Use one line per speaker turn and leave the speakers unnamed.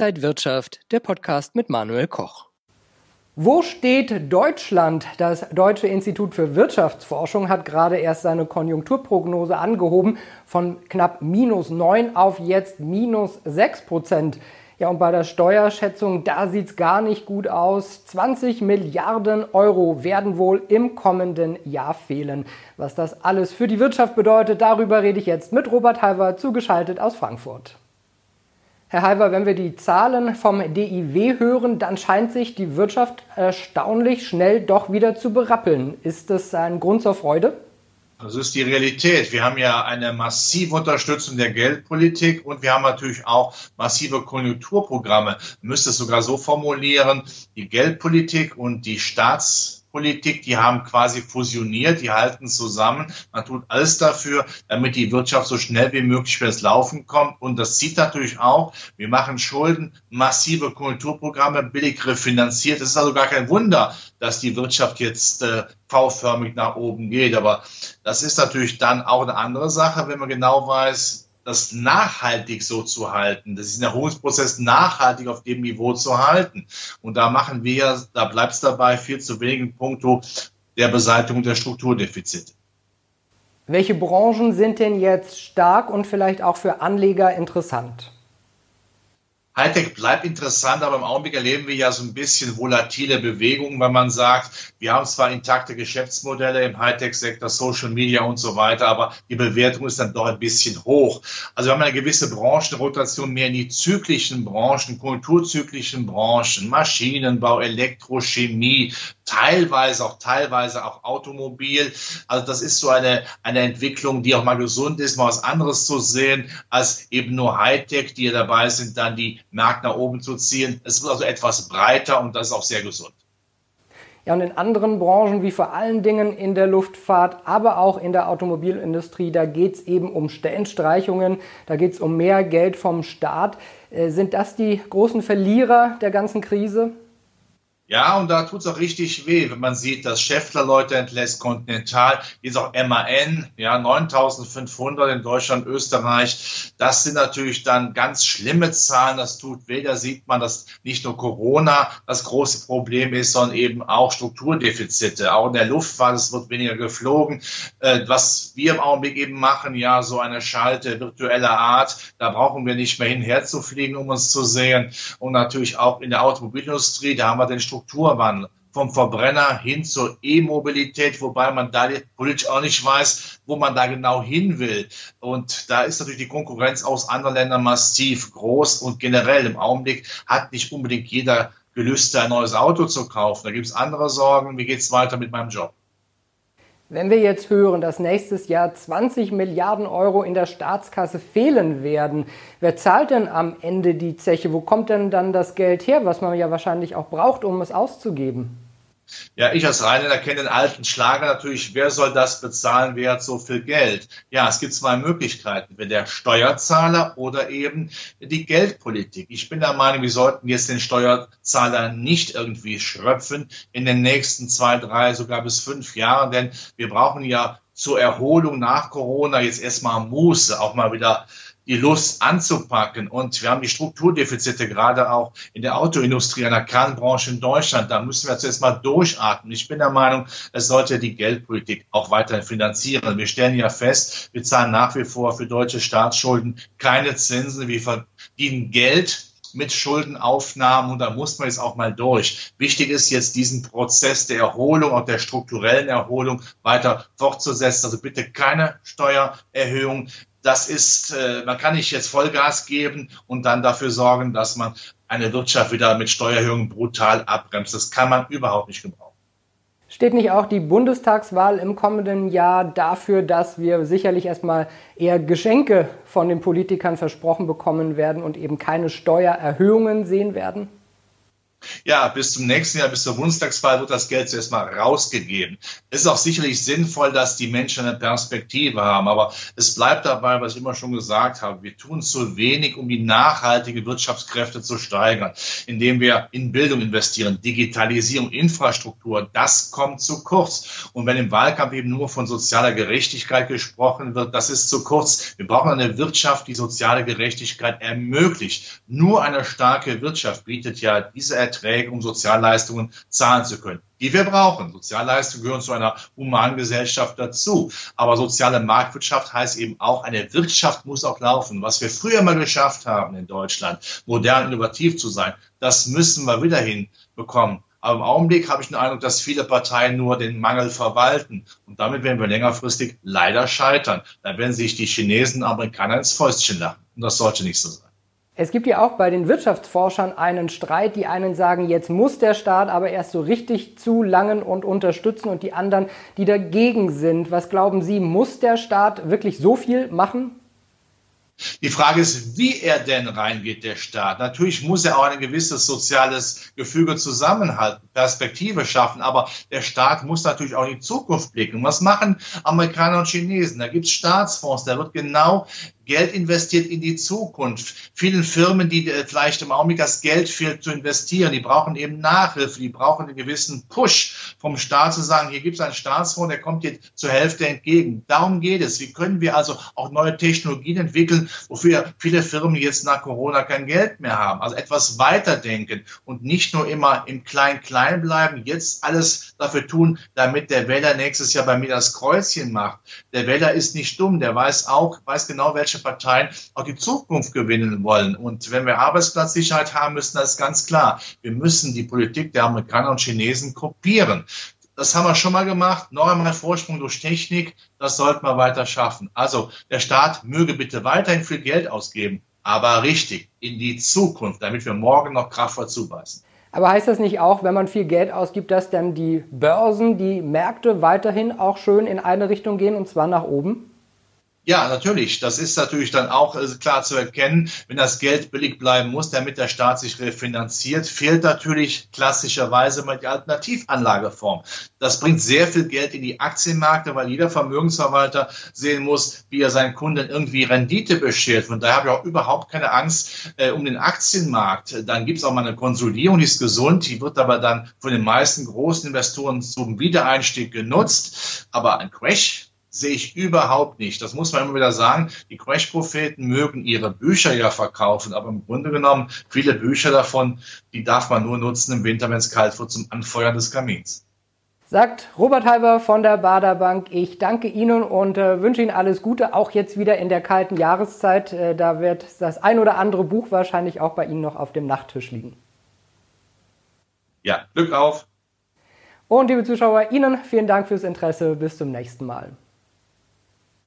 Inside Wirtschaft, der Podcast mit Manuel Koch.
Wo steht Deutschland? Das Deutsche Institut für Wirtschaftsforschung hat gerade erst seine Konjunkturprognose angehoben von knapp minus 9 auf jetzt minus 6 Prozent. Ja, und bei der Steuerschätzung, da sieht es gar nicht gut aus. 20 Milliarden Euro werden wohl im kommenden Jahr fehlen. Was das alles für die Wirtschaft bedeutet, darüber rede ich jetzt mit Robert Halver, zugeschaltet aus Frankfurt. Herr Halver, wenn wir die Zahlen vom DIW hören, dann scheint sich die Wirtschaft erstaunlich schnell doch wieder zu berappeln. Ist das ein Grund zur Freude?
Das ist die Realität. Wir haben ja eine massive Unterstützung der Geldpolitik und wir haben natürlich auch massive Konjunkturprogramme. Müsste es sogar so formulieren, die Geldpolitik und die Staats Politik, die haben quasi fusioniert, die halten zusammen. Man tut alles dafür, damit die Wirtschaft so schnell wie möglich fürs Laufen kommt. Und das zieht natürlich auch, wir machen Schulden, massive Kulturprogramme, billig refinanziert. Es ist also gar kein Wunder, dass die Wirtschaft jetzt äh, V-förmig nach oben geht. Aber das ist natürlich dann auch eine andere Sache, wenn man genau weiß, das nachhaltig so zu halten, das ist ein Erholungsprozess nachhaltig auf dem Niveau zu halten. Und da machen wir, da bleibt es dabei, viel zu wenig in puncto der Beseitigung der Strukturdefizite.
Welche Branchen sind denn jetzt stark und vielleicht auch für Anleger interessant?
Hightech bleibt interessant, aber im Augenblick erleben wir ja so ein bisschen volatile Bewegungen, weil man sagt, wir haben zwar intakte Geschäftsmodelle im Hightech-Sektor, Social Media und so weiter, aber die Bewertung ist dann doch ein bisschen hoch. Also wir haben eine gewisse Branchenrotation mehr in die zyklischen Branchen, kulturzyklischen Branchen, Maschinenbau, Elektrochemie, teilweise auch teilweise auch Automobil. Also das ist so eine, eine Entwicklung, die auch mal gesund ist, mal was anderes zu sehen, als eben nur Hightech, die dabei sind, dann die Markt nach oben zu ziehen. Es wird also etwas breiter und das ist auch sehr gesund.
Ja, und in anderen Branchen, wie vor allen Dingen in der Luftfahrt, aber auch in der Automobilindustrie, da geht es eben um Stellenstreichungen, da geht es um mehr Geld vom Staat. Äh, sind das die großen Verlierer der ganzen Krise?
Ja, und da tut's auch richtig weh, wenn man sieht, dass Schäffler Leute entlässt, Continental, jetzt auch MAN, ja, 9500 in Deutschland, Österreich. Das sind natürlich dann ganz schlimme Zahlen. Das tut weh. Da sieht man, dass nicht nur Corona das große Problem ist, sondern eben auch Strukturdefizite. Auch in der Luftfahrt, es wird weniger geflogen. Äh, was wir im Augenblick eben machen, ja, so eine Schalte virtueller Art, da brauchen wir nicht mehr hinher zu fliegen, um uns zu sehen. Und natürlich auch in der Automobilindustrie, da haben wir den Struktur Strukturwandel vom Verbrenner hin zur E-Mobilität, wobei man da politisch auch nicht weiß, wo man da genau hin will. Und da ist natürlich die Konkurrenz aus anderen Ländern massiv groß und generell im Augenblick hat nicht unbedingt jeder Gelüste, ein neues Auto zu kaufen. Da gibt es andere Sorgen. Wie geht es weiter mit meinem Job?
Wenn wir jetzt hören, dass nächstes Jahr 20 Milliarden Euro in der Staatskasse fehlen werden, wer zahlt denn am Ende die Zeche? Wo kommt denn dann das Geld her, was man ja wahrscheinlich auch braucht, um es auszugeben?
Ja, ich als Rheinländer kenne den alten Schlager natürlich. Wer soll das bezahlen? Wer hat so viel Geld? Ja, es gibt zwei Möglichkeiten. Wenn der Steuerzahler oder eben die Geldpolitik. Ich bin der Meinung, wir sollten jetzt den Steuerzahler nicht irgendwie schröpfen in den nächsten zwei, drei, sogar bis fünf Jahren, denn wir brauchen ja zur Erholung nach Corona jetzt erstmal Muße, auch mal wieder die Lust anzupacken. Und wir haben die Strukturdefizite gerade auch in der Autoindustrie, einer Kernbranche in Deutschland. Da müssen wir zuerst mal durchatmen. Ich bin der Meinung, es sollte die Geldpolitik auch weiterhin finanzieren. Wir stellen ja fest, wir zahlen nach wie vor für deutsche Staatsschulden keine Zinsen. Wir verdienen Geld mit Schuldenaufnahmen und da muss man jetzt auch mal durch. Wichtig ist jetzt diesen Prozess der Erholung, auch der strukturellen Erholung weiter fortzusetzen. Also bitte keine Steuererhöhung das ist, äh, man kann nicht jetzt Vollgas geben und dann dafür sorgen, dass man eine Wirtschaft wieder mit Steuererhöhungen brutal abbremst. Das kann man überhaupt nicht gebrauchen.
Steht nicht auch die Bundestagswahl im kommenden Jahr dafür, dass wir sicherlich erstmal eher Geschenke von den Politikern versprochen bekommen werden und eben keine Steuererhöhungen sehen werden?
Ja, bis zum nächsten Jahr, bis zur Bundestagswahl wird das Geld zuerst mal rausgegeben. Es ist auch sicherlich sinnvoll, dass die Menschen eine Perspektive haben. Aber es bleibt dabei, was ich immer schon gesagt habe. Wir tun zu wenig, um die nachhaltige Wirtschaftskräfte zu steigern, indem wir in Bildung investieren, Digitalisierung, Infrastruktur. Das kommt zu kurz. Und wenn im Wahlkampf eben nur von sozialer Gerechtigkeit gesprochen wird, das ist zu kurz. Wir brauchen eine Wirtschaft, die soziale Gerechtigkeit ermöglicht. Nur eine starke Wirtschaft bietet ja diese Erträge, um Sozialleistungen zahlen zu können, die wir brauchen. Sozialleistungen gehören zu einer humanen Gesellschaft dazu. Aber soziale Marktwirtschaft heißt eben auch, eine Wirtschaft muss auch laufen. Was wir früher mal geschafft haben in Deutschland, modern, innovativ zu sein, das müssen wir wieder hinbekommen. Aber im Augenblick habe ich den Eindruck, dass viele Parteien nur den Mangel verwalten. Und damit werden wir längerfristig leider scheitern. Dann werden sich die Chinesen Amerikaner ins Fäustchen lachen. Und das sollte nicht so sein.
Es gibt ja auch bei den Wirtschaftsforschern einen Streit. Die einen sagen, jetzt muss der Staat aber erst so richtig zulangen und unterstützen und die anderen, die dagegen sind. Was glauben Sie, muss der Staat wirklich so viel machen?
Die Frage ist, wie er denn reingeht, der Staat. Natürlich muss er auch ein gewisses soziales Gefüge zusammenhalten, Perspektive schaffen, aber der Staat muss natürlich auch in die Zukunft blicken. Was machen Amerikaner und Chinesen? Da gibt es Staatsfonds, da wird genau Geld investiert in die Zukunft. Vielen Firmen, die äh, vielleicht im Augenblick das Geld fehlt zu investieren, die brauchen eben Nachhilfe, die brauchen einen gewissen Push vom Staat zu sagen, hier gibt es einen Staatsfonds, der kommt dir zur Hälfte entgegen. Darum geht es. Wie können wir also auch neue Technologien entwickeln, wofür viele Firmen jetzt nach Corona kein Geld mehr haben? Also etwas weiterdenken und nicht nur immer im Klein-Klein bleiben, jetzt alles dafür tun, damit der Wähler nächstes Jahr bei mir das Kreuzchen macht. Der Wähler ist nicht dumm, der weiß auch, weiß genau, welche Parteien auch die Zukunft gewinnen wollen. Und wenn wir Arbeitsplatzsicherheit haben müssen, das ist ganz klar. Wir müssen die Politik der Amerikaner und Chinesen kopieren. Das haben wir schon mal gemacht. Noch einmal Vorsprung durch Technik. Das sollten wir weiter schaffen. Also der Staat möge bitte weiterhin viel Geld ausgeben, aber richtig in die Zukunft, damit wir morgen noch kraftvoll zubeißen.
Aber heißt das nicht auch, wenn man viel Geld ausgibt, dass dann die Börsen, die Märkte weiterhin auch schön in eine Richtung gehen und zwar nach oben?
Ja, natürlich. Das ist natürlich dann auch äh, klar zu erkennen. Wenn das Geld billig bleiben muss, damit der Staat sich refinanziert, fehlt natürlich klassischerweise mal die Alternativanlageform. Das bringt sehr viel Geld in die Aktienmärkte, weil jeder Vermögensverwalter sehen muss, wie er seinen Kunden irgendwie Rendite beschert. Von daher habe ich auch überhaupt keine Angst äh, um den Aktienmarkt. Dann gibt es auch mal eine Konsolidierung, die ist gesund, die wird aber dann von den meisten großen Investoren zum Wiedereinstieg genutzt. Aber ein Crash, sehe ich überhaupt nicht. Das muss man immer wieder sagen. Die Crash-Propheten mögen ihre Bücher ja verkaufen, aber im Grunde genommen viele Bücher davon, die darf man nur nutzen im Winter, wenn es kalt wird, zum Anfeuern des Kamins.
Sagt Robert Halber von der Baderbank. Ich danke Ihnen und äh, wünsche Ihnen alles Gute, auch jetzt wieder in der kalten Jahreszeit. Äh, da wird das ein oder andere Buch wahrscheinlich auch bei Ihnen noch auf dem Nachttisch liegen.
Ja, Glück auf.
Und liebe Zuschauer, Ihnen vielen Dank fürs Interesse. Bis zum nächsten Mal.